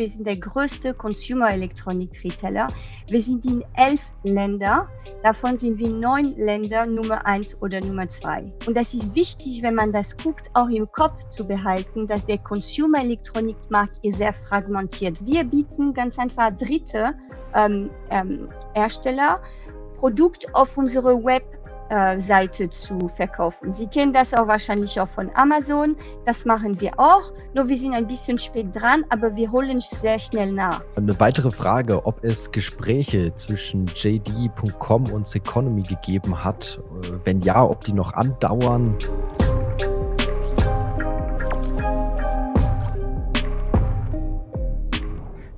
Wir sind der größte Consumer Electronic Retailer. Wir sind in elf Länder. Davon sind wir neun Länder Nummer eins oder Nummer zwei. Und das ist wichtig, wenn man das guckt, auch im Kopf zu behalten, dass der Consumer Electronic Markt ist sehr fragmentiert. Wir bieten ganz einfach dritte ähm, ähm, Hersteller Produkt auf unsere Web Seite zu verkaufen. Sie kennen das auch wahrscheinlich auch von Amazon. Das machen wir auch. Nur wir sind ein bisschen spät dran, aber wir holen sehr schnell nach. Eine weitere Frage, ob es Gespräche zwischen JD.com und Seconomy gegeben hat. Äh, wenn ja, ob die noch andauern.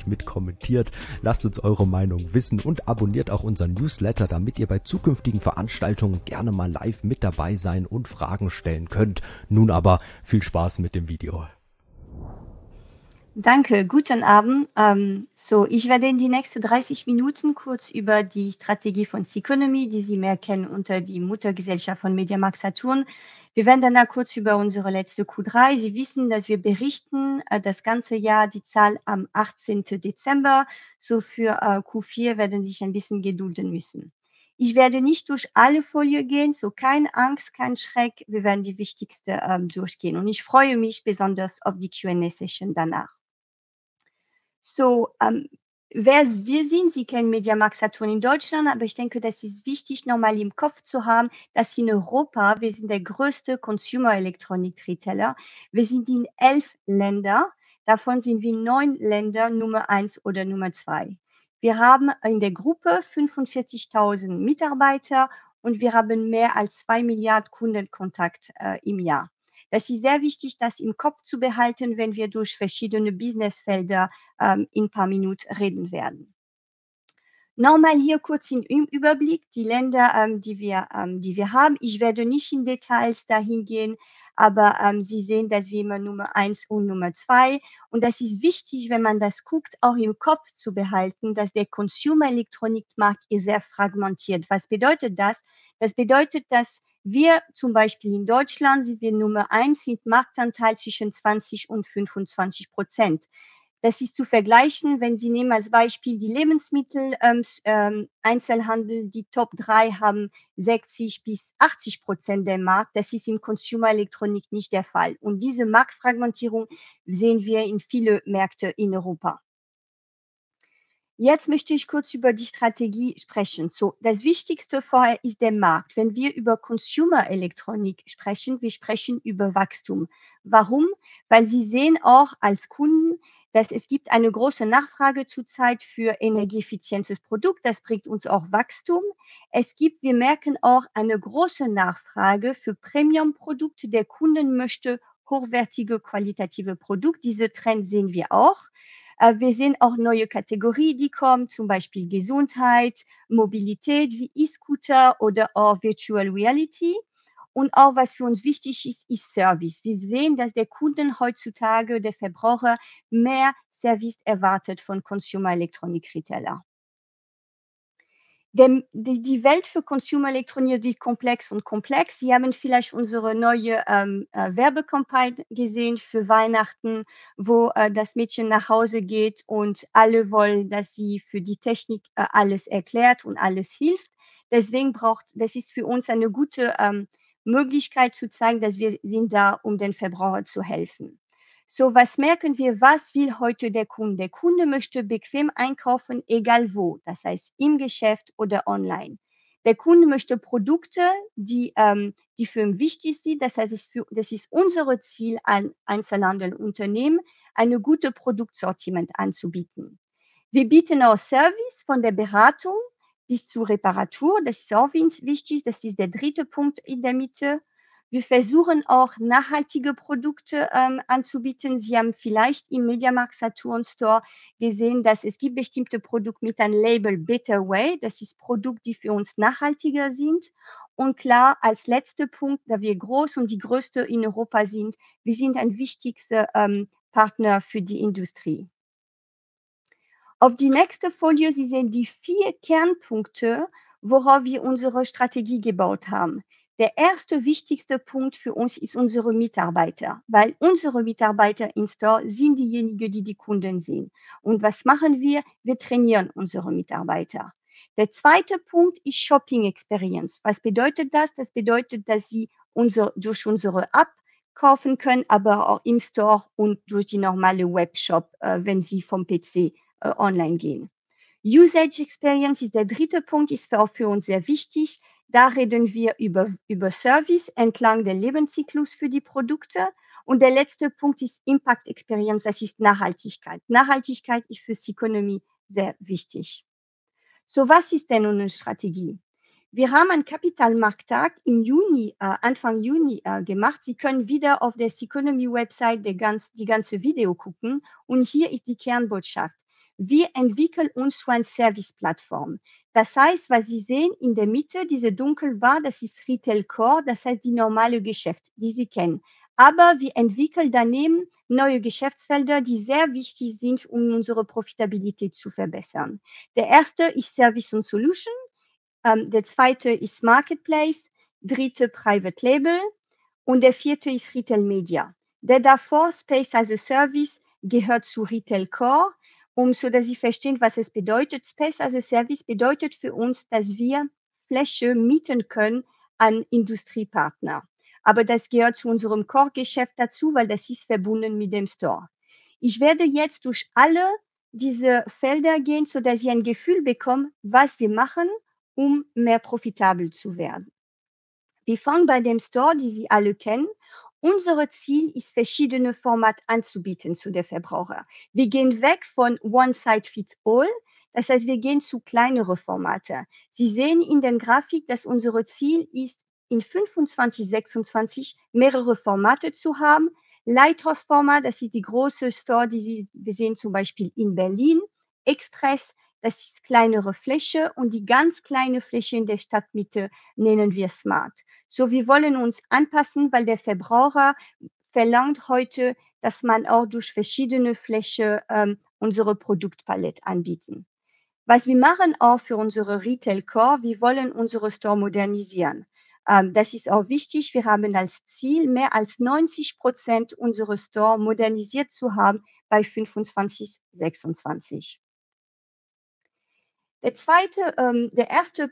fleißig mit kommentiert. Lasst uns eure Meinung wissen und abonniert auch unseren Newsletter, damit ihr bei zukünftigen Veranstaltungen gerne mal live mit dabei sein und Fragen stellen könnt. Nun aber viel Spaß mit dem Video. Danke, guten Abend. Ähm, so, ich werde in die nächsten 30 Minuten kurz über die Strategie von Seconomy, die Sie mehr kennen unter die Muttergesellschaft von Mediamarkt Saturn, wir werden dann kurz über unsere letzte Q3. Sie wissen, dass wir berichten äh, das ganze Jahr die Zahl am 18. Dezember. So für äh, Q4 werden Sie sich ein bisschen gedulden müssen. Ich werde nicht durch alle Folie gehen, so keine Angst, kein Schreck. Wir werden die wichtigste ähm, durchgehen. Und ich freue mich besonders auf die Q&A-Session danach. So, ähm, wer wir sind. Sie kennen Mediamarkt Saturn in Deutschland, aber ich denke, das ist wichtig, nochmal im Kopf zu haben, dass in Europa, wir sind der größte Consumer Electronic Retailer. Wir sind in elf Länder. Davon sind wir neun Länder Nummer eins oder Nummer zwei. Wir haben in der Gruppe 45.000 Mitarbeiter und wir haben mehr als zwei Milliarden Kundenkontakt äh, im Jahr. Das ist sehr wichtig, das im Kopf zu behalten, wenn wir durch verschiedene Businessfelder ähm, in ein paar Minuten reden werden. Nochmal hier kurz im Überblick die Länder, ähm, die, wir, ähm, die wir haben. Ich werde nicht in Details dahin gehen, aber ähm, Sie sehen, dass wir immer Nummer eins und Nummer zwei. Und das ist wichtig, wenn man das guckt, auch im Kopf zu behalten, dass der Consumer Elektronikmarkt ist sehr fragmentiert. Was bedeutet das? Das bedeutet, dass wir zum Beispiel in Deutschland sind wir Nummer eins mit Marktanteil zwischen 20 und 25 Prozent. Das ist zu vergleichen, wenn Sie nehmen als Beispiel die Lebensmittel ähm, ähm, Einzelhandel, die Top 3 haben 60 bis 80 Prozent der Markt. Das ist im Consumer Elektronik nicht der Fall. Und diese Marktfragmentierung sehen wir in viele Märkte in Europa. Jetzt möchte ich kurz über die Strategie sprechen. So, das Wichtigste vorher ist der Markt. Wenn wir über Consumer Elektronik sprechen, wir sprechen über Wachstum. Warum? Weil Sie sehen auch als Kunden, dass es gibt eine große Nachfrage zurzeit für energieeffizientes Produkt. Das bringt uns auch Wachstum. Es gibt, wir merken auch eine große Nachfrage für Premium-Produkte. Der Kunden möchte hochwertige, qualitative Produkte. Diese Trend sehen wir auch. Äh, wir sehen auch neue Kategorien, die kommen, zum Beispiel Gesundheit, Mobilität wie E-Scooter oder auch Virtual Reality. Und auch was für uns wichtig ist, ist Service. Wir sehen, dass der Kunden heutzutage, der Verbraucher, mehr Service erwartet von Consumer Electronic Retailer. Denn die, die Welt für Consumer Elektronik wird komplex und komplex. Sie haben vielleicht unsere neue ähm, äh, Werbekampagne gesehen für Weihnachten, wo äh, das Mädchen nach Hause geht und alle wollen, dass sie für die Technik äh, alles erklärt und alles hilft. Deswegen braucht, das ist für uns eine gute ähm, Möglichkeit zu zeigen, dass wir sind da, um den Verbraucher zu helfen. So, was merken wir? Was will heute der Kunde? Der Kunde möchte bequem einkaufen, egal wo. Das heißt, im Geschäft oder online. Der Kunde möchte Produkte, die, ähm, die für ihn wichtig sind. Das heißt, für, das ist unser Ziel an Einzelhandelunternehmen, eine gute Produktsortiment anzubieten. Wir bieten auch Service von der Beratung bis zur Reparatur. Das ist auch wichtig. Das ist der dritte Punkt in der Mitte. Wir versuchen auch nachhaltige Produkte ähm, anzubieten. Sie haben vielleicht im Mediamarkt Saturn Store gesehen, dass es gibt bestimmte Produkte mit einem Label Better Way. Das ist Produkte, die für uns nachhaltiger sind. Und klar, als letzter Punkt, da wir groß und die größte in Europa sind, wir sind ein wichtigster ähm, Partner für die Industrie. Auf die nächste Folie, Sie sehen die vier Kernpunkte, worauf wir unsere Strategie gebaut haben. Der erste wichtigste Punkt für uns ist unsere Mitarbeiter, weil unsere Mitarbeiter in Store sind diejenigen, die die Kunden sehen. Und was machen wir? Wir trainieren unsere Mitarbeiter. Der zweite Punkt ist Shopping Experience. Was bedeutet das? Das bedeutet, dass sie unser, durch unsere App kaufen können, aber auch im Store und durch die normale Webshop, äh, wenn sie vom PC äh, online gehen. Usage Experience ist der dritte Punkt, ist auch für uns sehr wichtig. Da reden wir über, über Service entlang der Lebenszyklus für die Produkte. Und der letzte Punkt ist Impact Experience, das ist Nachhaltigkeit. Nachhaltigkeit ist für Ökonomie sehr wichtig. So, was ist denn unsere Strategie? Wir haben einen Kapitalmarkttag im Juni, äh, Anfang Juni äh, gemacht. Sie können wieder auf der Economy-Website ganz, die ganze Video gucken. Und hier ist die Kernbotschaft. Wir entwickeln uns zu einer Service-Plattform. Das heißt, was Sie sehen in der Mitte, diese Dunkelbar, das ist Retail Core, das heißt die normale Geschäft, die Sie kennen. Aber wir entwickeln daneben neue Geschäftsfelder, die sehr wichtig sind, um unsere Profitabilität zu verbessern. Der erste ist Service und Solution, ähm, der zweite ist Marketplace, dritte Private Label und der vierte ist Retail Media. Der davor, Space as a Service, gehört zu Retail Core um so dass Sie verstehen, was es bedeutet. Space as a Service bedeutet für uns, dass wir Fläche mieten können an Industriepartner. Aber das gehört zu unserem Core-Geschäft dazu, weil das ist verbunden mit dem Store. Ich werde jetzt durch alle diese Felder gehen, so dass Sie ein Gefühl bekommen, was wir machen, um mehr profitabel zu werden. Wir fangen bei dem Store, die Sie alle kennen, unser Ziel ist, verschiedene Formate anzubieten zu den Verbraucher. Wir gehen weg von One Size Fits All. Das heißt, wir gehen zu kleineren Formate. Sie sehen in der Grafik, dass unser Ziel ist, in 25, 26 mehrere Formate zu haben. Lighthouse-Format, das ist die große Store, die Sie, wir sehen zum Beispiel in Berlin. Express, das ist kleinere Fläche und die ganz kleine Fläche in der Stadtmitte nennen wir Smart. So, wir wollen uns anpassen, weil der Verbraucher verlangt heute, dass man auch durch verschiedene Fläche ähm, unsere Produktpalette anbieten. Was wir machen auch für unsere Retail Core, wir wollen unsere Store modernisieren. Ähm, das ist auch wichtig. Wir haben als Ziel, mehr als 90 Prozent unserer Store modernisiert zu haben bei 25, 26. Der zweite, ähm, der erste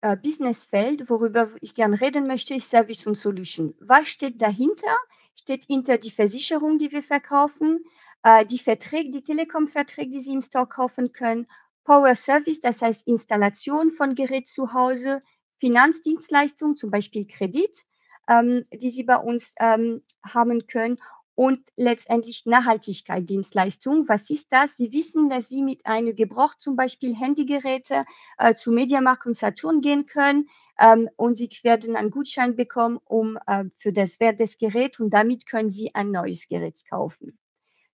äh, Businessfeld, worüber ich gerne reden möchte, ist Service und Solution. Was steht dahinter? Steht hinter die Versicherung, die wir verkaufen, äh, die Verträge, die Telekom-Verträge, die Sie im Store kaufen können, Power Service, das heißt Installation von Gerät zu Hause, Finanzdienstleistungen, zum Beispiel Kredit, ähm, die Sie bei uns ähm, haben können und letztendlich Nachhaltigkeit, Dienstleistung. Was ist das? Sie wissen, dass Sie mit einem Gebrauch, zum Beispiel Handygeräte, äh, zu Mediamarkt und Saturn gehen können ähm, und Sie werden einen Gutschein bekommen um, äh, für das Wert des Geräts und damit können Sie ein neues Gerät kaufen.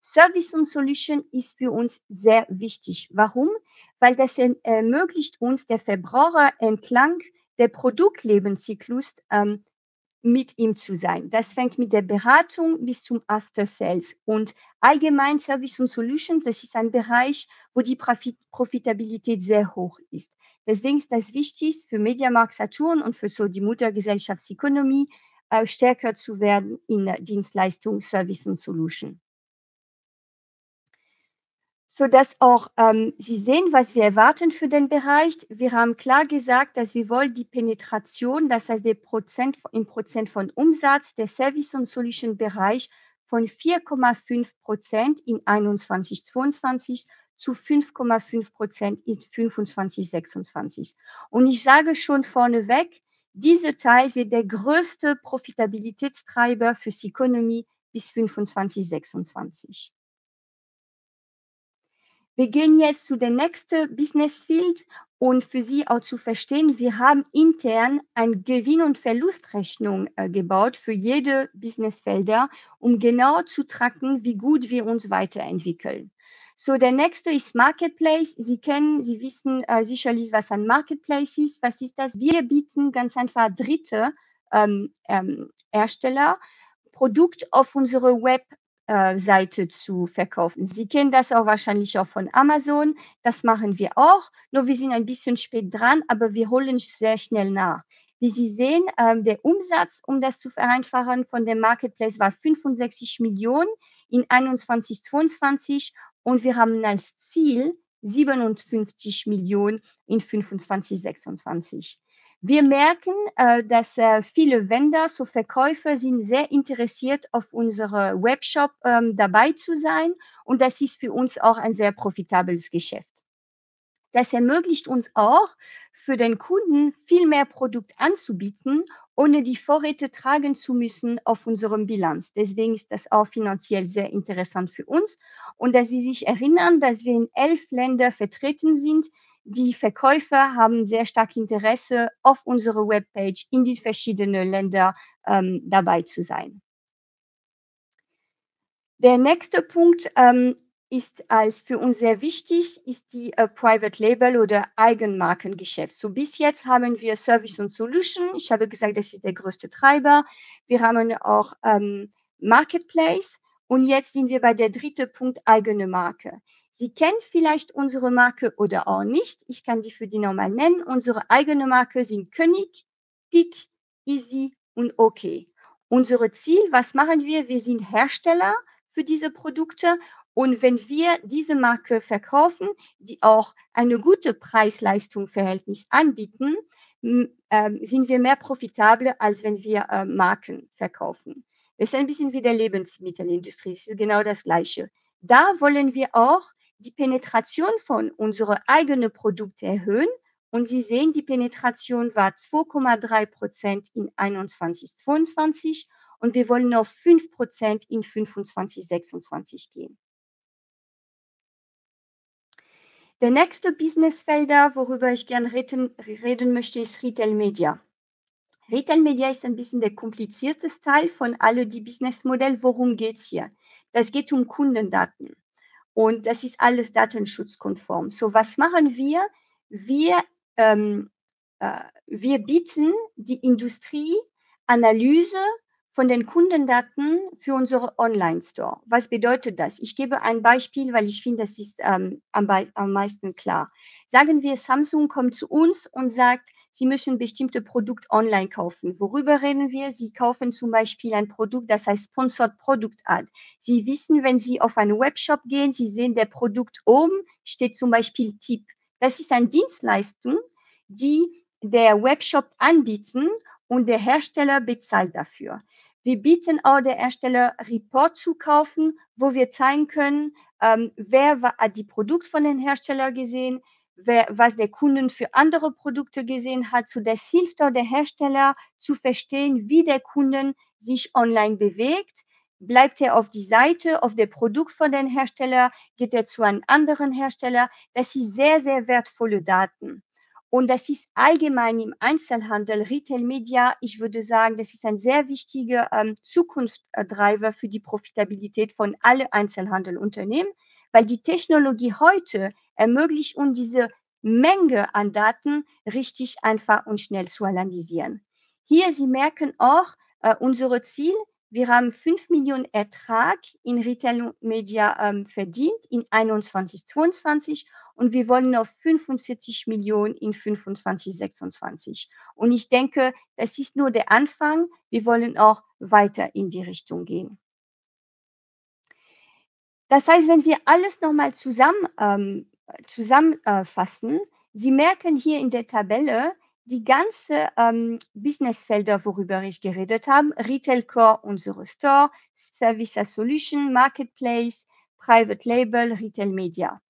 Service und Solution ist für uns sehr wichtig. Warum? Weil das ermöglicht uns, der Verbraucher entlang der Produktlebenszyklus ähm, mit ihm zu sein. Das fängt mit der Beratung bis zum After Sales. Und allgemein Service und Solutions, das ist ein Bereich, wo die Profit Profitabilität sehr hoch ist. Deswegen ist das wichtig für Mediamarkt Saturn und für so die Muttergesellschaftsökonomie äh, stärker zu werden in Dienstleistung, Service und Solution sodass auch ähm, Sie sehen, was wir erwarten für den Bereich. Wir haben klar gesagt, dass wir wollen die Penetration, das heißt der Prozent im Prozent von Umsatz der Service- und Solution-Bereich von 4,5 Prozent in 21, 22 zu 5,5 Prozent in 25, 26. Und ich sage schon vorneweg, dieser Teil wird der größte Profitabilitätstreiber für die Ökonomie bis 25, 26. Wir gehen jetzt zu der nächsten Business Field und für Sie auch zu verstehen, wir haben intern eine Gewinn- und Verlustrechnung äh, gebaut für jede Businessfelder, um genau zu tracken, wie gut wir uns weiterentwickeln. So, der nächste ist Marketplace. Sie kennen, Sie wissen äh, sicherlich, was ein Marketplace ist. Was ist das? Wir bieten ganz einfach Dritte ähm, ähm, Hersteller Produkt auf unsere Webseite äh, zu verkaufen. Sie kennen das auch wahrscheinlich auch von Amazon. Das machen wir auch. Nur wir sind ein bisschen spät dran, aber wir holen sehr schnell nach. Wie Sie sehen, ähm, der Umsatz, um das zu vereinfachen, von dem Marketplace war 65 Millionen in 21, 22 und wir haben als Ziel 57 Millionen in 25, 26. Wir merken, äh, dass äh, viele Vendor, so Verkäufer sind sehr interessiert, auf unsere Webshop ähm, dabei zu sein und das ist für uns auch ein sehr profitables Geschäft. Das ermöglicht uns auch, für den Kunden viel mehr Produkt anzubieten, ohne die Vorräte tragen zu müssen auf unserem Bilanz. Deswegen ist das auch finanziell sehr interessant für uns. Und dass Sie sich erinnern, dass wir in elf Ländern vertreten sind, die Verkäufer haben sehr stark Interesse, auf unserer Webpage in die verschiedenen Länder ähm, dabei zu sein. Der nächste Punkt ähm, ist als für uns sehr wichtig, ist die äh, Private Label oder Eigenmarkengeschäft. So bis jetzt haben wir Service und Solution. Ich habe gesagt, das ist der größte Treiber. Wir haben auch ähm, Marketplace und jetzt sind wir bei der dritte Punkt eigene Marke. Sie kennen vielleicht unsere Marke oder auch nicht. Ich kann die für die nochmal nennen. Unsere eigene Marke sind König, Peak, Easy und OK. Unsere Ziel, was machen wir? Wir sind Hersteller für diese Produkte und wenn wir diese Marke verkaufen, die auch eine gute Preis-Leistung-Verhältnis anbieten, äh, sind wir mehr profitabel, als wenn wir äh, Marken verkaufen. Das ist ein bisschen wie der Lebensmittelindustrie. Es ist genau das Gleiche. Da wollen wir auch die Penetration von unseren eigenen Produkten erhöhen. Und Sie sehen, die Penetration war 2,3 Prozent in 21, 22 und wir wollen auf 5 Prozent in 25, 26 gehen. Der nächste Businessfelder, worüber ich gerne reden, reden möchte, ist Retail Media. Retail Media ist ein bisschen der komplizierteste Teil von alle die Businessmodell. Worum geht es hier? Das geht um Kundendaten. Und das ist alles datenschutzkonform. So, was machen wir? Wir, ähm, äh, wir bieten die Industrie Analyse von den Kundendaten für unsere Online-Store. Was bedeutet das? Ich gebe ein Beispiel, weil ich finde, das ist ähm, am, am meisten klar. Sagen wir, Samsung kommt zu uns und sagt, Sie müssen bestimmte Produkte online kaufen. Worüber reden wir? Sie kaufen zum Beispiel ein Produkt, das heißt Sponsored Product Ad. Sie wissen, wenn Sie auf einen Webshop gehen, Sie sehen der Produkt oben, steht zum Beispiel Tipp. Das ist eine Dienstleistung, die der Webshop anbieten und der Hersteller bezahlt dafür. Wir bieten auch der Hersteller Report zu kaufen, wo wir zeigen können, ähm, wer hat die Produkte von den Herstellern gesehen, wer, was der Kunden für andere Produkte gesehen hat. So das hilft auch der Hersteller zu verstehen, wie der Kunden sich online bewegt. Bleibt er auf die Seite, auf der Produkt von den Hersteller, geht er zu einem anderen Hersteller. Das sind sehr, sehr wertvolle Daten. Und das ist allgemein im Einzelhandel, Retail Media, ich würde sagen, das ist ein sehr wichtiger ähm, Zukunftstreiber für die Profitabilität von allen Einzelhandelunternehmen, weil die Technologie heute ermöglicht uns diese Menge an Daten richtig einfach und schnell zu analysieren. Hier, Sie merken auch, äh, unser Ziel, wir haben 5 Millionen Ertrag in Retail Media ähm, verdient in 21, 22 und wir wollen auf 45 Millionen in 25, 26. Und ich denke, das ist nur der Anfang. Wir wollen auch weiter in die Richtung gehen. Das heißt, wenn wir alles nochmal zusammen, ähm, zusammenfassen, Sie merken hier in der Tabelle die ganze ähm, Businessfelder, worüber ich geredet habe, Retail Core, unsere Store, Service as Solution, Marketplace, Private Label, Retail Media.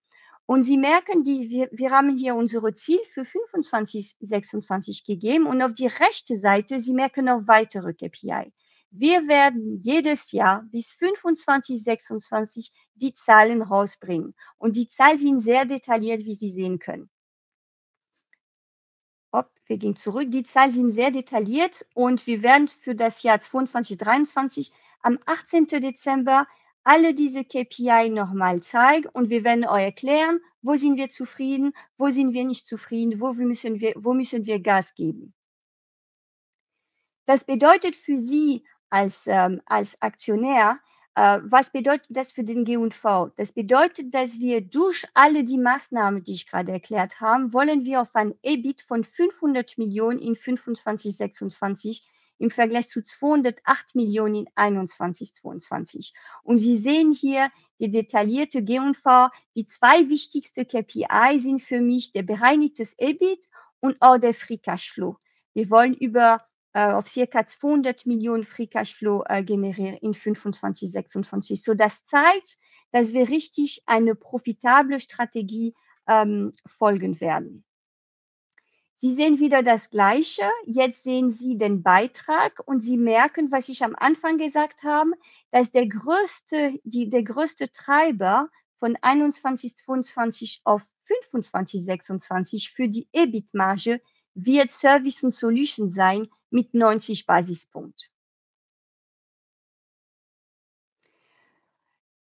Und Sie merken, die, wir, wir haben hier unsere Ziel für 25, 26 gegeben und auf die rechte Seite, Sie merken noch weitere KPI. Wir werden jedes Jahr bis 25, 26 die Zahlen rausbringen. Und die Zahlen sind sehr detailliert, wie Sie sehen können. Hopp, wir gehen zurück. Die Zahlen sind sehr detailliert und wir werden für das Jahr 2022, 2023 am 18. Dezember alle diese KPI nochmal zeigen und wir werden euch erklären, wo sind wir zufrieden, wo sind wir nicht zufrieden, wo müssen wir, wo müssen wir Gas geben. Das bedeutet für Sie als, ähm, als Aktionär, äh, was bedeutet das für den G&V? Das bedeutet, dass wir durch alle die Maßnahmen, die ich gerade erklärt habe, wollen wir auf ein EBIT von 500 Millionen in 25, 26 im Vergleich zu 208 Millionen in 21, 22. Und Sie sehen hier die detaillierte G&V. Die zwei wichtigsten KPI sind für mich der bereinigtes EBIT und auch der Free Cashflow. Wir wollen über äh, auf circa 200 Millionen Free Cashflow äh, generieren in 25, 26. So, das zeigt, dass wir richtig eine profitable Strategie ähm, folgen werden. Sie sehen wieder das Gleiche. Jetzt sehen Sie den Beitrag und Sie merken, was ich am Anfang gesagt habe, dass der größte, die, der größte Treiber von 21, 22 auf 25, 26 für die EBIT-Marge wird Service und Solution sein mit 90 Basispunkt.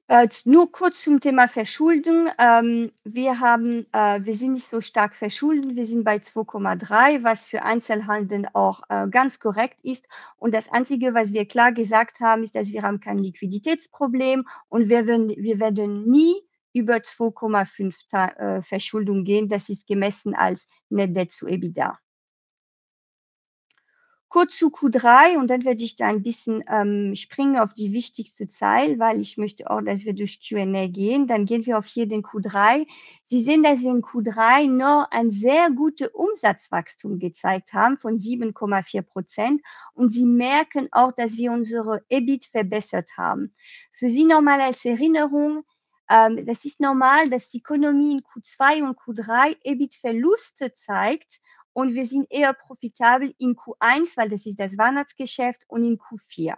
Äh, nur kurz zum Thema Verschuldung. Ähm, wir, haben, äh, wir sind nicht so stark verschuldet. Wir sind bei 2,3, was für Einzelhandel auch äh, ganz korrekt ist. Und das Einzige, was wir klar gesagt haben, ist, dass wir haben kein Liquiditätsproblem und wir werden, wir werden nie über 2,5 äh, Verschuldung gehen. Das ist gemessen als Net Debt zu EBITDA. Kurz zu Q3 und dann werde ich da ein bisschen ähm, springen auf die wichtigste Zahl, weil ich möchte auch, dass wir durch Q&A gehen. Dann gehen wir auf hier den Q3. Sie sehen, dass wir in Q3 noch ein sehr gutes Umsatzwachstum gezeigt haben von 7,4 Prozent und Sie merken auch, dass wir unsere EBIT verbessert haben. Für Sie nochmal als Erinnerung, ähm, das ist normal, dass die Ökonomie in Q2 und Q3 EBIT-Verluste zeigt und wir sind eher profitabel in Q1, weil das ist das Weihnachtsgeschäft und in Q4.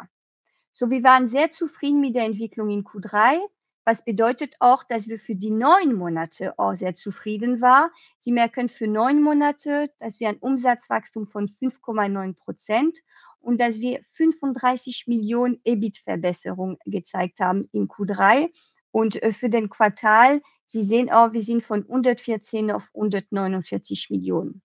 So, wir waren sehr zufrieden mit der Entwicklung in Q3, was bedeutet auch, dass wir für die neun Monate auch sehr zufrieden waren. Sie merken für neun Monate, dass wir ein Umsatzwachstum von 5,9 Prozent und dass wir 35 Millionen EBIT-Verbesserung gezeigt haben in Q3. Und äh, für den Quartal, Sie sehen auch, wir sind von 114 auf 149 Millionen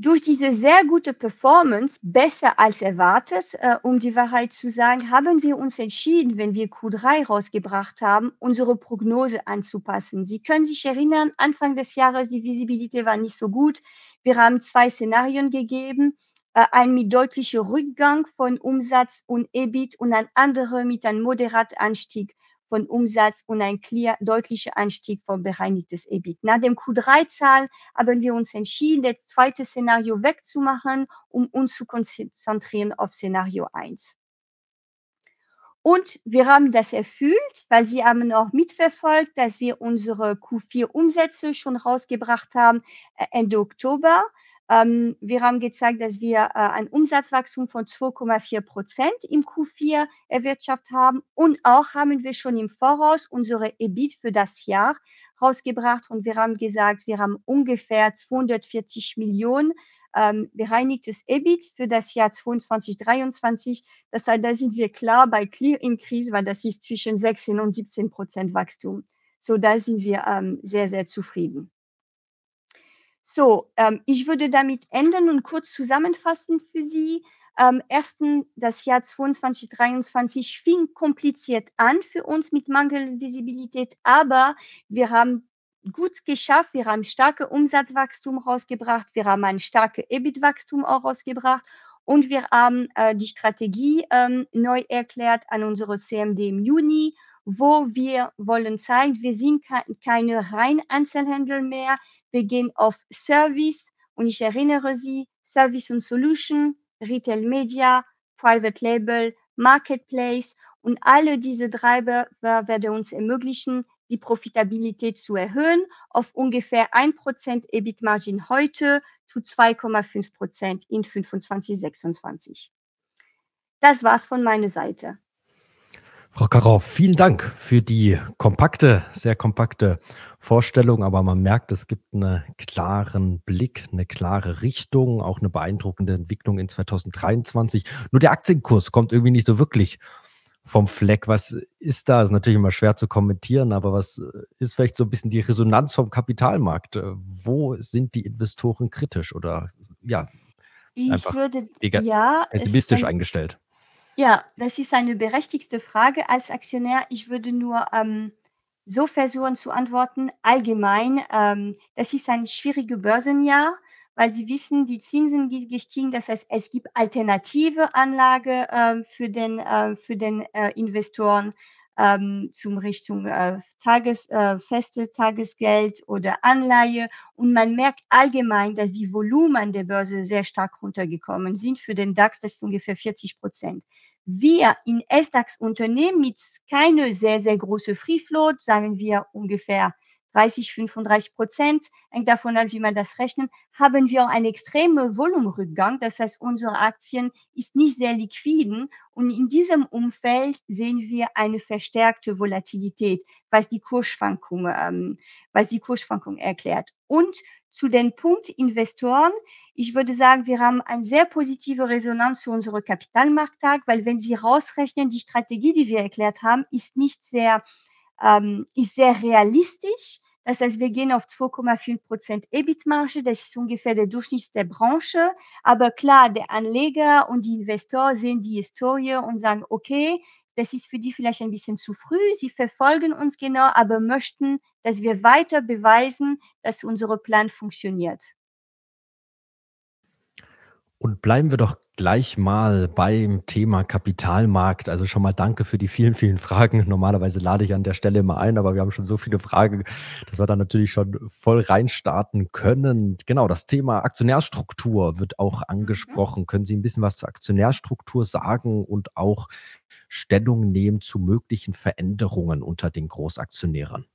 durch diese sehr gute Performance, besser als erwartet, äh, um die Wahrheit zu sagen, haben wir uns entschieden, wenn wir Q3 rausgebracht haben, unsere Prognose anzupassen. Sie können sich erinnern, Anfang des Jahres, die Visibilität war nicht so gut. Wir haben zwei Szenarien gegeben, äh, ein mit deutlichem Rückgang von Umsatz und EBIT und ein anderer mit einem moderaten Anstieg von Umsatz und ein clear, deutlicher Anstieg von bereinigtes EBIT. Nach dem Q3-Zahl haben wir uns entschieden, das zweite Szenario wegzumachen, um uns zu konzentrieren auf Szenario 1. Und wir haben das erfüllt, weil Sie haben auch mitverfolgt, dass wir unsere Q4-Umsätze schon rausgebracht haben äh, Ende Oktober. Ähm, wir haben gezeigt, dass wir äh, ein Umsatzwachstum von 2,4 Prozent im Q4 erwirtschaftet haben und auch haben wir schon im Voraus unsere EBIT für das Jahr rausgebracht und wir haben gesagt, wir haben ungefähr 240 Millionen ähm, bereinigtes EBIT für das Jahr 2022, 2023. Das heißt, da sind wir klar bei Clear Increase, weil das ist zwischen 16 und 17 Prozent Wachstum. So, da sind wir ähm, sehr, sehr zufrieden. So, ähm, ich würde damit enden und kurz zusammenfassen für Sie. Ähm, erstens, das Jahr 2022, fing kompliziert an für uns mit Mangelvisibilität, aber wir haben gut geschafft. Wir haben starke Umsatzwachstum rausgebracht. Wir haben ein starkes EBIT-Wachstum auch rausgebracht. Und wir haben äh, die Strategie ähm, neu erklärt an unsere CMD im Juni wo wir wollen zeigen, wir sind keine rein Einzelhändler mehr, wir gehen auf Service und ich erinnere Sie, Service und Solution, Retail Media, Private Label, Marketplace und alle diese Treiber werden uns ermöglichen, die Profitabilität zu erhöhen auf ungefähr 1% EBIT-Margin heute zu 2,5% in 25, 26. Das war's von meiner Seite. Frau Karow, vielen Dank für die kompakte, sehr kompakte Vorstellung, aber man merkt, es gibt einen klaren Blick, eine klare Richtung, auch eine beeindruckende Entwicklung in 2023. Nur der Aktienkurs kommt irgendwie nicht so wirklich vom Fleck. Was ist da? Ist natürlich immer schwer zu kommentieren, aber was ist vielleicht so ein bisschen die Resonanz vom Kapitalmarkt? Wo sind die Investoren kritisch oder ja, Ich einfach würde ja, es ist pessimistisch ein eingestellt? Ja, das ist eine berechtigte Frage als Aktionär. Ich würde nur, ähm, so versuchen zu antworten, allgemein, ähm, das ist ein schwieriges Börsenjahr, weil Sie wissen, die Zinsen sind gestiegen. Das heißt, es gibt alternative Anlage, ähm, für den äh, für den, äh, Investoren, ähm, zum Richtung, äh, Tages äh, feste Tagesgeld oder Anleihe. Und man merkt allgemein, dass die Volumen der Börse sehr stark runtergekommen sind. Für den DAX, das ist ungefähr 40 Wir in SDAX-Unternehmen mit keine sehr, sehr große Free Float, sagen wir ungefähr 30, 35% hängt davon ab, wie man das rechnet, haben wir auch einen extremen Volumenrückgang. Das heißt, unsere Aktien ist nicht sehr liquiden und in diesem Umfeld sehen wir eine verstärkte Volatilität, was die Kursschwankungen, ähm, was die Kursschwankungen erklärt. Und zu den Punkt Investoren, ich würde sagen, wir haben eine sehr positive Resonanz zu unserem Kapitalmarkttag, weil wenn Sie rausrechnen, die Strategie, die wir erklärt haben, ist nicht sehr ähm, ist sehr realistisch. Das heißt, wir gehen auf 2,5 EBIT-Marge. Das ist ungefähr der Durchschnitt der Branche. Aber klar, der Anleger und die Investoren sehen die Historie und sagen, okay, das ist für die vielleicht ein bisschen zu früh. Sie verfolgen uns genau, aber möchten, dass wir weiter beweisen, dass unser Plan funktioniert. Und bleiben wir doch gleich mal beim Thema Kapitalmarkt. Also schon mal danke für die vielen, vielen Fragen. Normalerweise lade ich an der Stelle immer ein, aber wir haben schon so viele Fragen, dass wir da natürlich schon voll reinstarten können. Genau, das Thema Aktionärstruktur wird auch Mhm. angesprochen. Können Sie ein bisschen was zur Aktionärstruktur sagen und auch Stellung nehmen zu möglichen Veränderungen unter den Großaktionären?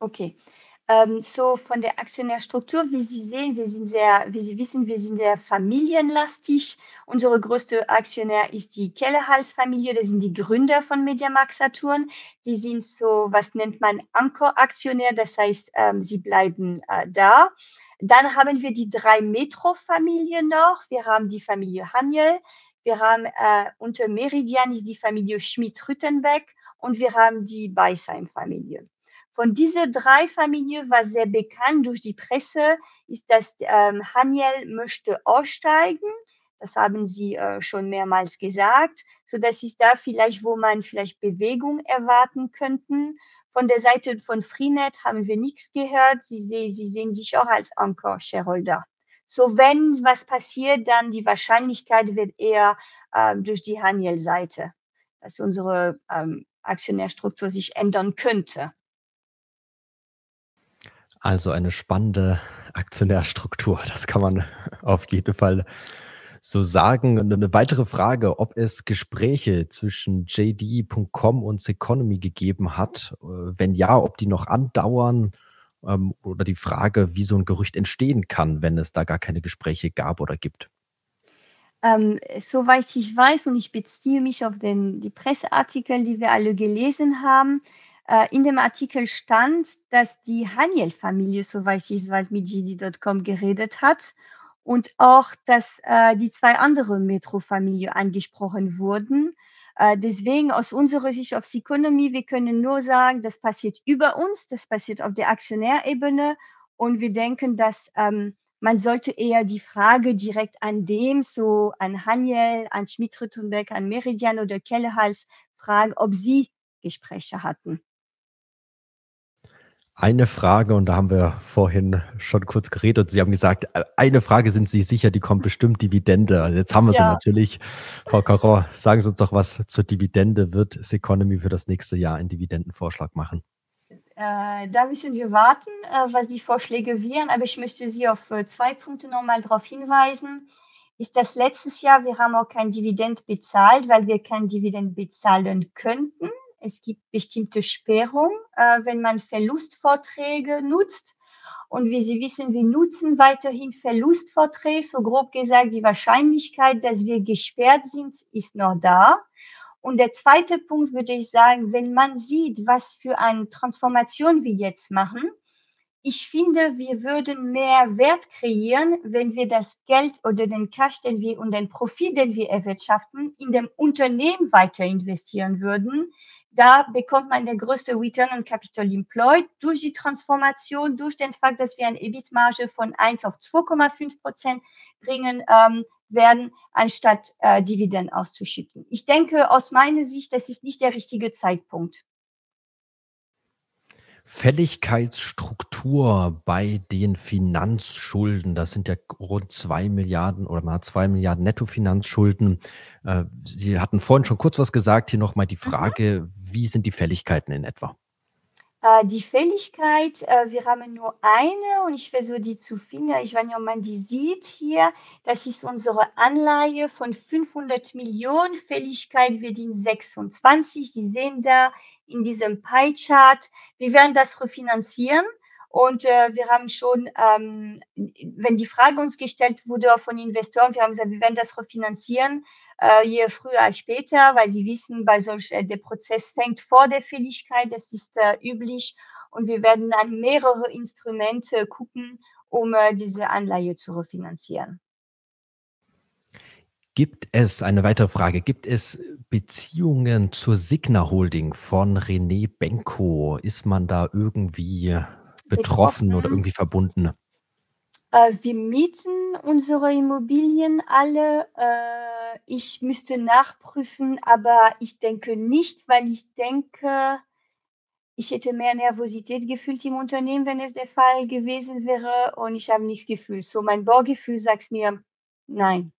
Okay. Ähm, so von der Aktionärstruktur, wie Sie sehen, wir sind sehr wie Sie wissen, wir sind sehr familienlastig. Unsere größte Aktionär ist die Kellerhals-Familie, das sind die Gründer von MediaMarkt Saturn. Die sind so, was nennt man Ankeraktionär, das heißt, ähm, sie bleiben, äh, da. Dann haben wir die 3 Metro-Familien noch. Wir haben die Familie Haniel, wir haben, äh, unter Meridian ist die Familie Schmidt-Rüttenbeck und wir haben die Beisheim-Familie. Von diese 3 Familien war sehr bekannt durch die Presse, ist, dass, ähm, Haniel möchte aussteigen. Das haben sie, äh, schon mehrmals gesagt. So, das ist da vielleicht, wo man vielleicht Bewegung erwarten könnten. Von der Seite von Freenet haben wir nichts gehört. Sie se sie sehen sich auch als Anker-Shareholder. So, wenn was passiert, dann die Wahrscheinlichkeit wird eher, ähm, durch die Haniel-Seite, dass unsere, ähm, Aktionärstruktur sich ändern könnte. Also eine spannende Aktionärstruktur, das kann man auf jeden Fall so sagen. Und eine weitere Frage, ob es Gespräche zwischen JD.com und Ceconomy gegeben hat. Äh, wenn ja, ob die noch andauern, ähm, oder die Frage, wie so ein Gerücht entstehen kann, wenn es da gar keine Gespräche gab oder gibt. Ähm, soweit ich weiß und ich beziehe mich auf den die Presseartikel, die wir alle gelesen haben. Äh, in dem Artikel stand, dass die Haniel-Familie, soweit ich weiß, mit JD.com geredet hat und auch, dass, äh, die 2 andere Metro-Familie angesprochen wurden. Äh, deswegen aus unserer Sicht auf Ceconomy, wir können nur sagen, das passiert über uns, das passiert auf der Aktionärebene und wir denken, dass, ähm, man sollte eher die Frage direkt an dem, so an Haniel, an Schmidt-Rüttenbeck, an Meridian oder Kellerhals fragen, ob sie Gespräche hatten. Eine Frage, und da haben wir vorhin schon kurz geredet. Sie haben gesagt, äh, eine Frage sind Sie sicher, die kommt bestimmt Dividende. Also jetzt haben wir sie Ja, natürlich. Frau Caron, sagen Sie uns doch was zur Dividende. Wird Ceconomy für das nächste Jahr einen Dividendenvorschlag machen? äh, da müssen wir warten, äh, was die Vorschläge wären, aber ich möchte Sie auf, äh, 2 Punkte noch mal drauf hinweisen. Ist das letztes Jahr wir haben auch kein Dividend bezahlt, weil wir kein Dividend bezahlen könnten. Es gibt bestimmte Sperrung, äh, wenn man Verlustvorträge nutzt. Und wie Sie wissen, wir nutzen weiterhin Verlustvorträge. So grob gesagt, die Wahrscheinlichkeit, dass wir gesperrt sind, ist noch da. Und der zweite Punkt würde ich sagen, wenn man sieht, was für eine Transformation wir jetzt machen, ich finde, wir würden mehr Wert kreieren, wenn wir das Geld oder den Cash, den wir und den Profit, den wir erwirtschaften, in dem Unternehmen weiter investieren würden. Da bekommt man den größte Return on Capital Employed durch die Transformation, durch den Fakt, dass wir eine EBIT-Marge von 1 auf 2,5 Prozent bringen ähm, werden, anstatt äh, Dividenden auszuschütten. Ich denke, aus meiner Sicht, das ist nicht der richtige Zeitpunkt. Fälligkeitsstruktur bei den Finanzschulden, das sind ja rund zwei Milliarden oder man hat zwei Milliarden Nettofinanzschulden. Äh, Sie hatten vorhin schon kurz was gesagt, hier nochmal die mhm. Frage, mhm. wie sind die Fälligkeiten in etwa? Äh, die Fälligkeit, äh, wir haben nur eine und ich versuche die zu finden. Ich weiß nicht, ob man die sieht hier. Das ist unsere Anleihe von 500 Millionen. Fälligkeit wird in 26. Sie sehen da in diesem Pie-Chart. Wir werden das refinanzieren. Und äh, wir haben schon, ähm, wenn die Frage uns gestellt wurde von Investoren, wir haben gesagt, wir werden das refinanzieren, äh, je früher als später, weil sie wissen, bei solch, äh, der Prozess fängt vor der Fälligkeit, das ist äh, üblich. Und wir werden an mehrere Instrumente gucken, um äh, diese Anleihe zu refinanzieren. Gibt es, eine weitere Frage, gibt es Beziehungen zur Signa Holding von René Benko? Ist man da irgendwie betroffen, betroffen. oder irgendwie verbunden? Äh, wir mieten unsere Immobilien alle. Äh, ich müsste nachprüfen, aber ich denke nicht, weil ich denke, ich hätte mehr Nervosität gefühlt im Unternehmen, wenn es der Fall gewesen wäre und ich habe nichts gefühlt. So mein Baugefühl sagt mir, nein.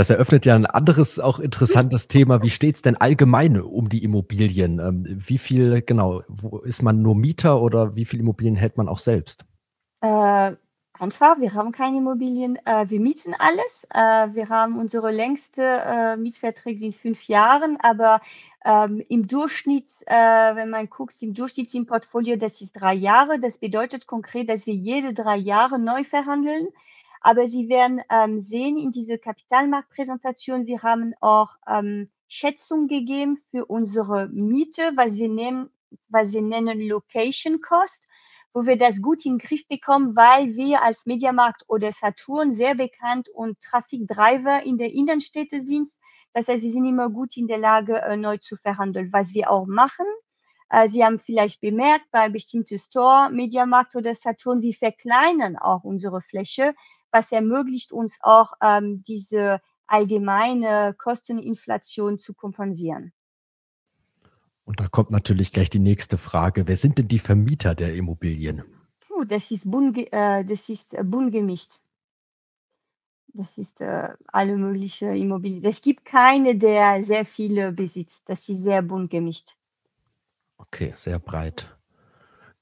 Das eröffnet ja ein anderes, auch interessantes Thema. Wie steht es denn allgemein um die Immobilien? Ähm, wie viel, genau, wo ist man nur Mieter oder wie viele Immobilien hält man auch selbst? Äh, einfach, wir haben keine Immobilien, äh, wir mieten alles. Äh, wir haben unsere längste äh, Mietverträge sind fünf Jahren, aber ähm, im Durchschnitt, äh, wenn man guckt, im Durchschnitt im Portfolio, das ist drei Jahre. Das bedeutet konkret, dass wir jede drei Jahre neu verhandeln. Aber Sie werden ähm, sehen in dieser Kapitalmarktpräsentation, wir haben auch ähm, Schätzung gegeben für unsere Miete, was wir nennen, was wir nennen Location Cost, wo wir das gut in den Griff bekommen, weil wir als Mediamarkt oder Saturn sehr bekannt und Trafikdriver in der Innenstädte sind. Das heißt, wir sind immer gut in der Lage, äh, neu zu verhandeln, was wir auch machen. Äh, Sie haben vielleicht bemerkt, bei bestimmten Store, Mediamarkt oder Saturn, wir verkleinern auch unsere Fläche, was ermöglicht uns auch, ähm, diese allgemeine Kosteninflation zu kompensieren. Und da kommt natürlich gleich die nächste Frage. Wer sind denn die Vermieter der Immobilien? Puh, das ist bunt, äh, das ist äh, bunt gemischt. Das ist äh, alle möglichen Immobilien. Es gibt keine, der sehr viele besitzt. Das ist sehr bunt gemischt. Okay, sehr breit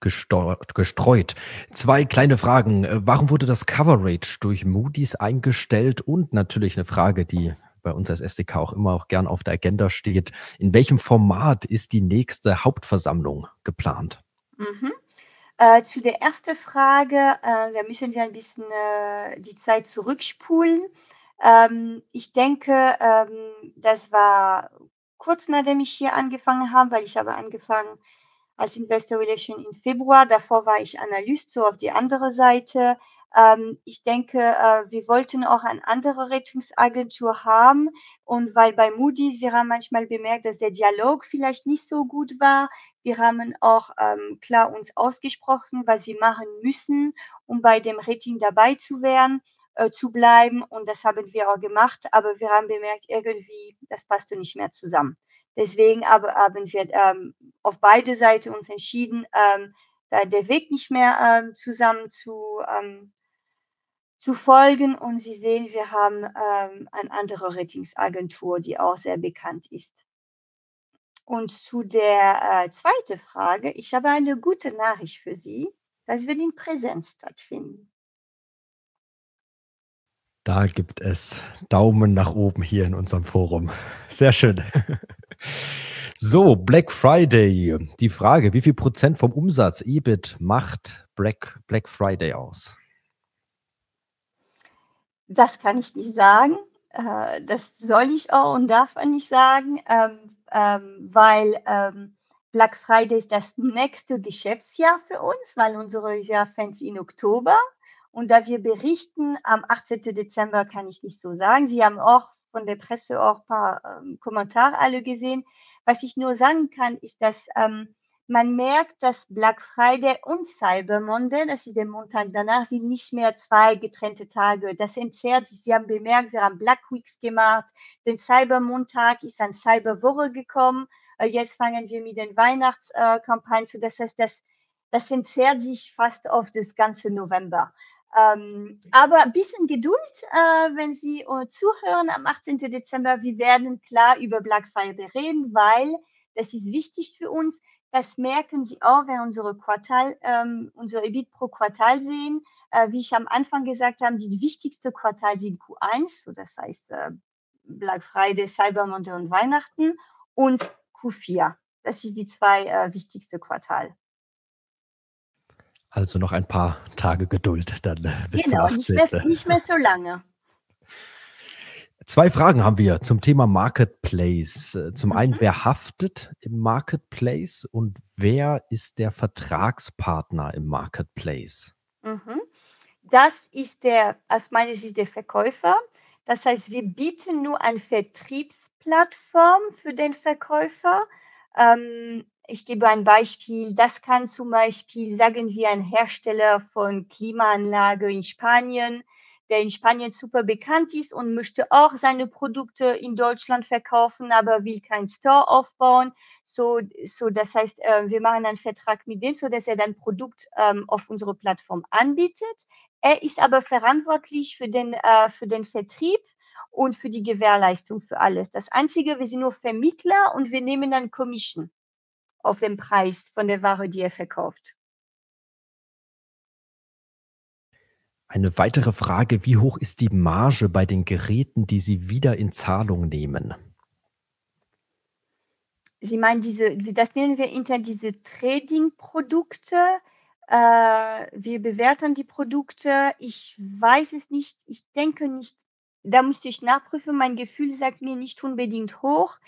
gestreut. Zwei kleine Fragen. Warum wurde das Coverage durch Moody's eingestellt? Und natürlich eine Frage, die bei uns als SDK auch immer auch gern auf der Agenda steht. In welchem Format ist die nächste Hauptversammlung geplant? Mhm. Äh, zu der ersten Frage, äh, da müssen wir ein bisschen äh, die Zeit zurückspulen. Ähm, ich denke, ähm, das war kurz nachdem ich hier angefangen habe, weil ich habe angefangen als Investor Relation im Februar. Davor war ich Analyst, so auf die andere Seite. Ähm, ich denke, äh, wir wollten auch eine andere Rettungsagentur haben. Und weil bei Moody's, wir haben manchmal bemerkt, dass der Dialog vielleicht nicht so gut war. Wir haben auch ähm, klar uns ausgesprochen, was wir machen müssen, um bei dem Rating dabei zu werden äh, zu bleiben. Und das haben wir auch gemacht. Aber wir haben bemerkt, irgendwie, das passte nicht mehr zusammen. Deswegen aber haben wir ähm, auf beide Seiten uns entschieden, ähm, da der Weg nicht mehr ähm, zusammen zu, ähm, zu folgen. Und Sie sehen, wir haben ähm, eine andere Ratingsagentur, die auch sehr bekannt ist. Und zu der äh, zweiten Frage, ich habe eine gute Nachricht für Sie, dass wir in Präsenz stattfinden. Da gibt es Daumen nach oben hier in unserem Forum. Sehr schön. So, Black Friday. Die Frage, wie viel Prozent vom Umsatz EBIT macht Black, Black Friday aus? Das kann ich nicht sagen. Äh, das soll ich auch und darf man nicht sagen, ähm, ähm, weil ähm, Black Friday ist das nächste Geschäftsjahr für uns, weil unsere Jahr fängt in Oktober. Und da wir berichten am 18. Dezember, kann ich nicht so sagen. Sie haben auch von der Presse auch ein paar ähm, Kommentare alle gesehen. Was ich nur sagen kann, ist, dass ähm, man merkt, dass Black Friday und Cyber Monday, das ist der Montag danach, sind nicht mehr zwei getrennte Tage. Das entzerrt sich. Sie haben bemerkt, wir haben Black Weeks gemacht. Den Cyber Montag ist an Cyber Woche gekommen. Äh, jetzt fangen wir mit den Weihnachtskampagnen zu. Das heißt, das, das entzerrt sich fast auf das ganze November. Ähm, aber ein bisschen Geduld, äh, wenn Sie uh, zuhören am 18. Dezember. Wir werden klar über Black Friday reden, weil das ist wichtig für uns. Das merken Sie auch, wenn unsere Quartal, ähm, unsere EBIT pro Quartal sehen. Äh, wie ich am Anfang gesagt habe, die wichtigste Quartal sind Q1, so das heißt äh, Black Friday, Cyber Monday und Weihnachten und Q4. Das ist die zwei äh, wichtigste Quartal. Also noch ein paar Tage Geduld dann äh, bis genau, zum 18. Nicht mehr, nicht mehr so lange. Zwei Fragen haben wir zum Thema Marketplace. Zum einen, mhm. wer haftet im Marketplace und wer ist der Vertragspartner im Marketplace? Mhm. Das ist der, aus meiner Sicht der Verkäufer. Das heißt, wir bieten nur eine Vertriebsplattform für den Verkäufer. Ähm, ich gebe ein Beispiel. Das kann zum Beispiel, sagen wir, ein Hersteller von Klimaanlage in Spanien der in Spanien super bekannt ist und möchte auch seine Produkte in Deutschland verkaufen, aber will keinen Store aufbauen. So, so das heißt, äh, wir machen einen Vertrag mit dem, so dass er dann Produkt ähm, auf unsere Plattform anbietet. Er ist aber verantwortlich für den, äh, für den Vertrieb und für die Gewährleistung für alles. Das Einzige, wir sind nur Vermittler und wir nehmen dann Commission auf den Preis von der Ware, die er verkauft. Eine weitere Frage, wie hoch ist die Marge bei den Geräten, die Sie wieder in Zahlung nehmen? Sie meinen diese das nennen wir intern diese Trading-Produkte. Äh, wir bewerten die Produkte. Ich weiß es nicht. Ich denke nicht. Da müsste ich nachprüfen. Mein Gefühl sagt mir nicht unbedingt hoch.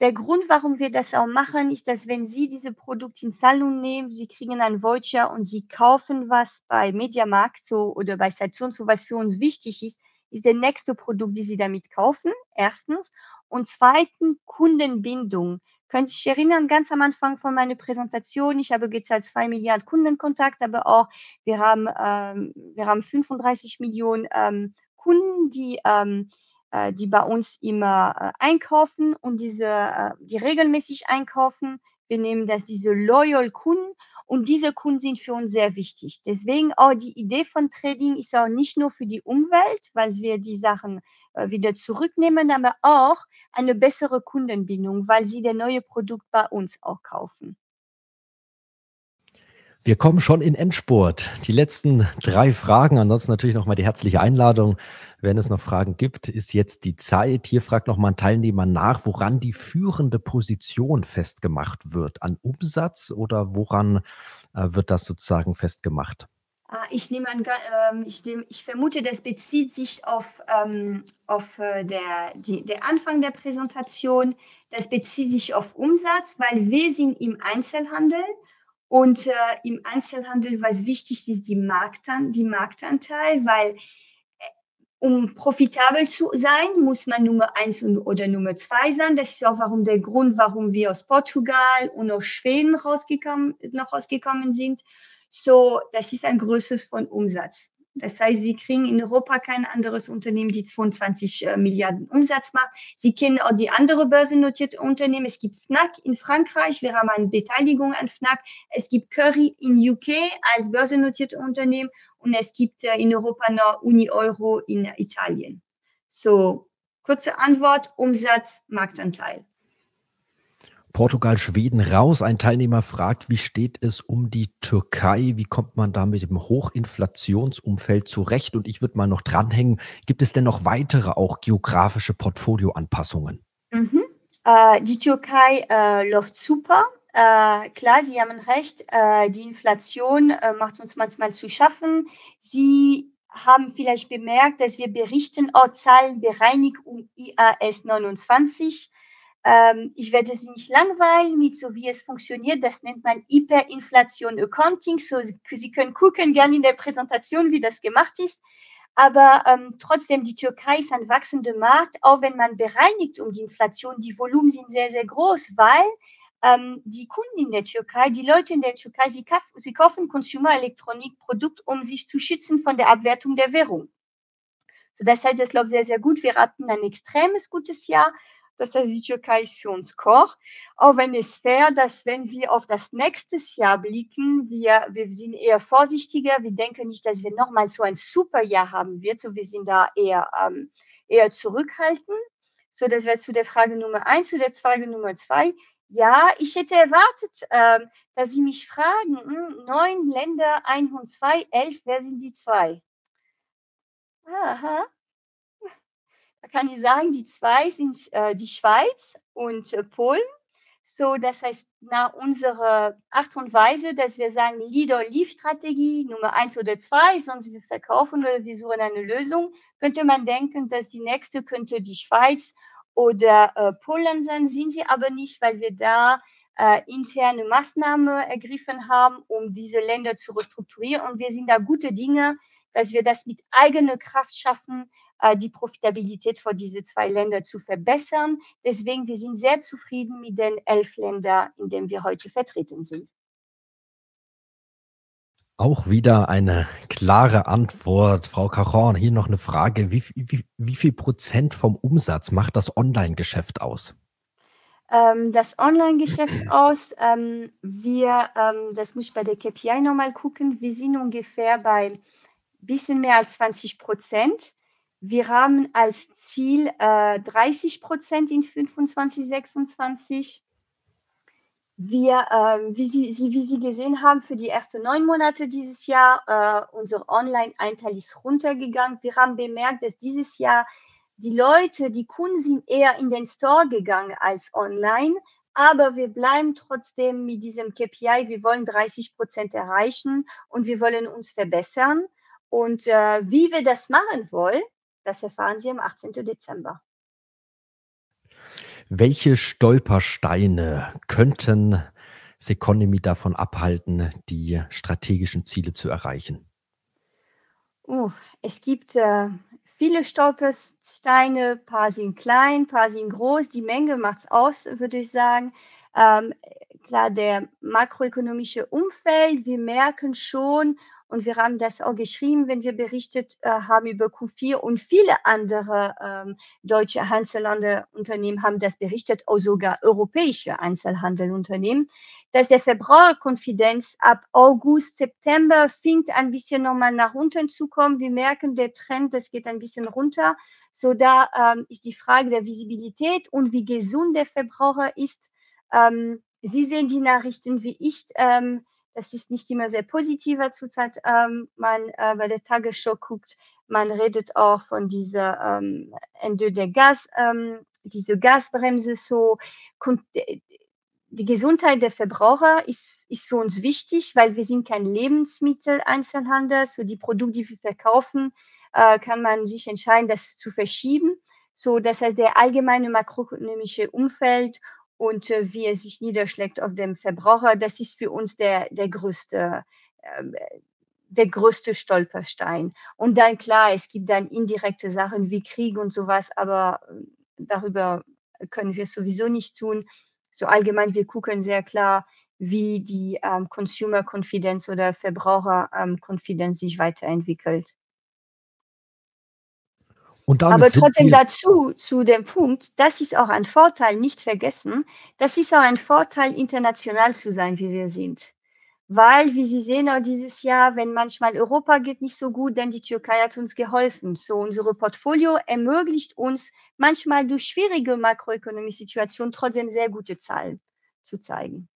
Der Grund, warum wir das auch machen, ist, dass wenn Sie diese Produkte in Zahlung nehmen, Sie kriegen einen Voucher und Sie kaufen was bei Mediamarkt so oder bei Station, so was für uns wichtig ist, ist der nächste Produkt, die Sie damit kaufen, erstens. Und zweitens Kundenbindung. Können Sie sich erinnern, ganz am Anfang von meiner Präsentation, ich habe gezeigt zwei Milliarden Kundenkontakt, aber auch wir haben, ähm, wir haben 35 Millionen ähm, Kunden, die ähm, äh, die bei uns immer äh, einkaufen und diese, äh, die regelmäßig einkaufen. Wir nehmen das diese Loyal Kunden und diese Kunden sind für uns sehr wichtig. Deswegen auch die Idee von Trading ist auch nicht nur für die Umwelt, weil wir die Sachen wieder zurücknehmen, aber auch eine bessere Kundenbindung, weil sie der neue Produkt bei uns auch kaufen. Wir kommen schon in Endspurt. Die letzten drei Fragen, ansonsten natürlich nochmal die herzliche Einladung. Wenn es noch Fragen gibt, ist jetzt die Zeit. Hier fragt nochmal ein Teilnehmer nach, woran die führende Position festgemacht wird. An Umsatz oder woran äh, wird das sozusagen festgemacht? Ah, ich nehme an, ähm, ich, nehm, ich vermute, das bezieht sich auf, ähm, auf äh, der, die, der Anfang der Präsentation. Das bezieht sich auf Umsatz, weil wir sind im Einzelhandel und äh, im Einzelhandel, was wichtig ist, die, Marktan die Marktanteil, weil äh, um profitabel zu sein, muss man Nummer eins oder Nummer zwei sein. Das ist auch warum der Grund, warum wir aus Portugal und aus Schweden rausgekommen, noch rausgekommen sind. So, das ist ein größeres von Umsatz. Das heißt, Sie kriegen in Europa kein anderes Unternehmen, die 22 äh, Milliarden Umsatz macht. Sie kennen auch die andere börsennotierte Unternehmen. Es gibt Fnac in Frankreich. Wir haben eine Beteiligung an Fnac. Es gibt Curry in UK als börsennotierte Unternehmen und es gibt äh, in Europa noch Uni Euro in Italien. So, kurze Antwort, Umsatz, Marktanteil. Portugal, Schweden raus. Ein Teilnehmer fragt, wie steht es um die Türkei? Wie kommt man da mit dem Hochinflationsumfeld zurecht? Und ich würde mal noch dranhängen, gibt es denn noch weitere auch geografische Portfolioanpassungen? Mhm. Äh, die Türkei äh, läuft super. Äh, klar, Sie haben recht, äh, die Inflation äh, macht uns manchmal zu schaffen. Sie haben vielleicht bemerkt, dass wir berichten, oh, Zahlen bereinigt um IAS 29. Ähm, ich werde Sie nicht langweilen mit so wie es funktioniert. Das nennt man Hyperinflation Accounting. So, Sie können gucken gerne in der Präsentation, wie das gemacht ist. Aber ähm, trotzdem, die Türkei ist ein wachsender Markt, auch wenn man bereinigt um die Inflation. Die Volumen sind sehr, sehr groß, weil ähm, die Kunden in der Türkei, die Leute in der Türkei, sie, kauf, sie kaufen Consumer-Elektronik-Produkt, um sich zu schützen von der Abwertung der Währung. So, das heißt, es läuft sehr, sehr gut. Wir hatten ein extremes gutes Jahr. Das heißt, die Türkei ist für uns Core. Auch wenn es fair, dass wenn wir auf das nächste Jahr blicken, wir, wir sind eher vorsichtiger. Wir denken nicht, dass wir nochmal so ein super Jahr haben wird. So, wir sind da eher, ähm, eher zurückhaltend. So, das wäre zu der Frage Nummer eins. Zu der Frage Nummer zwei. Ja, ich hätte erwartet, ähm, dass Sie mich fragen, hm, neun Länder, ein und zwei, elf, wer sind die zwei? Aha. Da kann ich sagen, die zwei sind äh, die Schweiz und äh, Polen. So, das heißt, nach unserer Art und Weise, dass wir sagen, Leader-Leave-Strategie Nummer eins oder zwei, sonst wir verkaufen oder wir suchen eine Lösung, könnte man denken, dass die nächste könnte die Schweiz oder äh, Polen sein, sind sie aber nicht, weil wir da äh, interne Maßnahmen ergriffen haben, um diese Länder zu restrukturieren. Und wir sind da gute Dinge, dass wir das mit eigener Kraft schaffen, die Profitabilität für diese zwei Länder zu verbessern. Deswegen, wir sind sehr zufrieden mit den elf Ländern, in denen wir heute vertreten sind. Auch wieder eine klare Antwort, Frau Caron. Hier noch eine Frage. Wie, wie, wie viel Prozent vom Umsatz macht das Online-Geschäft aus? Ähm, das Online-Geschäft aus, ähm, wir, ähm, das muss ich bei der KPI nochmal gucken, wir sind ungefähr bei bisschen mehr als 20 Prozent. Wir haben als Ziel äh, 30 Prozent in 25, 26 wir, äh, wie, Sie, Sie, wie Sie gesehen haben, für die ersten neun Monate dieses Jahr, äh, unser Online-Einteil ist runtergegangen. Wir haben bemerkt, dass dieses Jahr die Leute, die Kunden sind eher in den Store gegangen als online. Aber wir bleiben trotzdem mit diesem KPI. Wir wollen 30 Prozent erreichen und wir wollen uns verbessern. Und äh, wie wir das machen wollen, das erfahren Sie am 18. Dezember. Welche Stolpersteine könnten Seconomy davon abhalten, die strategischen Ziele zu erreichen? Uh, es gibt äh, viele Stolpersteine, ein paar sind klein, ein paar sind groß. Die Menge macht es aus, würde ich sagen. Ähm, klar, der makroökonomische Umfeld, wir merken schon, und wir haben das auch geschrieben, wenn wir berichtet äh, haben über Q4 und viele andere ähm, deutsche Einzelhandelunternehmen haben das berichtet, auch sogar europäische Einzelhandelunternehmen, dass der Verbraucherkonfidenz ab August, September fängt ein bisschen nochmal nach unten zu kommen. Wir merken, der Trend, das geht ein bisschen runter. So da ähm, ist die Frage der Visibilität und wie gesund der Verbraucher ist. Ähm, Sie sehen die Nachrichten wie ich. Ähm, das ist nicht immer sehr positiver zurzeit. Ähm, man äh, bei der Tagesschau guckt, man redet auch von dieser ähm, Ende der Gas, ähm, diese Gasbremse so. Die Gesundheit der Verbraucher ist, ist für uns wichtig, weil wir sind kein Lebensmitteleinzelhandel. So die Produkte, die wir verkaufen, äh, kann man sich entscheiden, das zu verschieben. So, das heißt, der allgemeine makroökonomische Umfeld und äh, wie es sich niederschlägt auf dem Verbraucher, das ist für uns der, der größte, äh, der größte Stolperstein. Und dann klar, es gibt dann indirekte Sachen wie Krieg und sowas, aber äh, darüber können wir sowieso nicht tun. So allgemein, wir gucken sehr klar, wie die ähm, Consumer Confidence oder Verbraucher ähm, Confidence sich weiterentwickelt. Aber trotzdem dazu, zu dem Punkt, das ist auch ein Vorteil, nicht vergessen, das ist auch ein Vorteil, international zu sein, wie wir sind. Weil, wie Sie sehen, auch dieses Jahr, wenn manchmal Europa geht nicht so gut, denn die Türkei hat uns geholfen. So, unsere Portfolio ermöglicht uns manchmal durch schwierige makroökonomische Situationen trotzdem sehr gute Zahlen zu zeigen.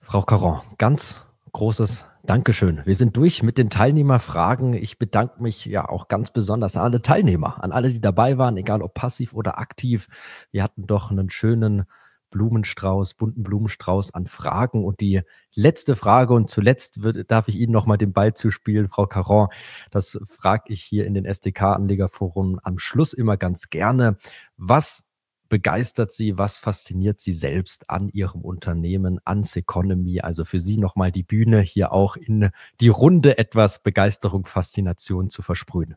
Frau Caron, ganz großes Dankeschön. Wir sind durch mit den Teilnehmerfragen. Ich bedanke mich ja auch ganz besonders an alle Teilnehmer, an alle, die dabei waren, egal ob passiv oder aktiv. Wir hatten doch einen schönen Blumenstrauß, bunten Blumenstrauß an Fragen. Und die letzte Frage und zuletzt wird, darf ich Ihnen nochmal den Ball zuspielen, Frau Caron. Das frage ich hier in den SDK-Anlegerforen am Schluss immer ganz gerne. Was begeistert Sie, was fasziniert Sie selbst an Ihrem Unternehmen, an Seconomy? Also für Sie nochmal die Bühne, hier auch in die Runde etwas Begeisterung, Faszination zu versprühen.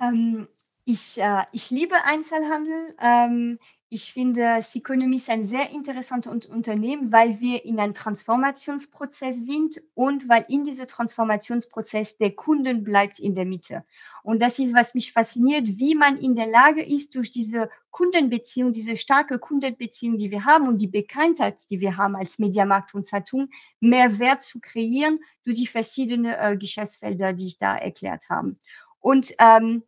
Ähm, ich, äh, ich liebe Einzelhandel. Ähm, ich finde, Seconomy ist ein sehr interessantes Unternehmen, weil wir in einem Transformationsprozess sind und weil in diesem Transformationsprozess der Kunden bleibt in der Mitte. Und das ist, was mich fasziniert, wie man in der Lage ist, durch diese Kundenbeziehung, diese starke Kundenbeziehung, die wir haben und die Bekanntheit, die wir haben als Mediamarkt und Saturn, mehr Wert zu kreieren durch die verschiedenen äh, Geschäftsfelder, die ich da erklärt habe. Und ähm,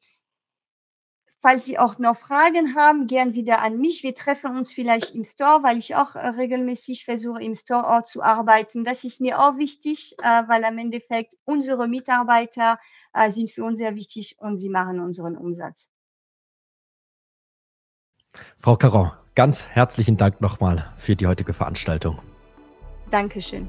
Falls Sie auch noch Fragen haben, gern wieder an mich. Wir treffen uns vielleicht im Store, weil ich auch äh, regelmäßig versuche, im Storeort zu arbeiten. Das ist mir auch wichtig, äh, weil am Endeffekt unsere Mitarbeiter äh, sind für uns sehr wichtig und sie machen unseren Umsatz. Frau Caron, ganz herzlichen Dank nochmal für die heutige Veranstaltung. Dankeschön.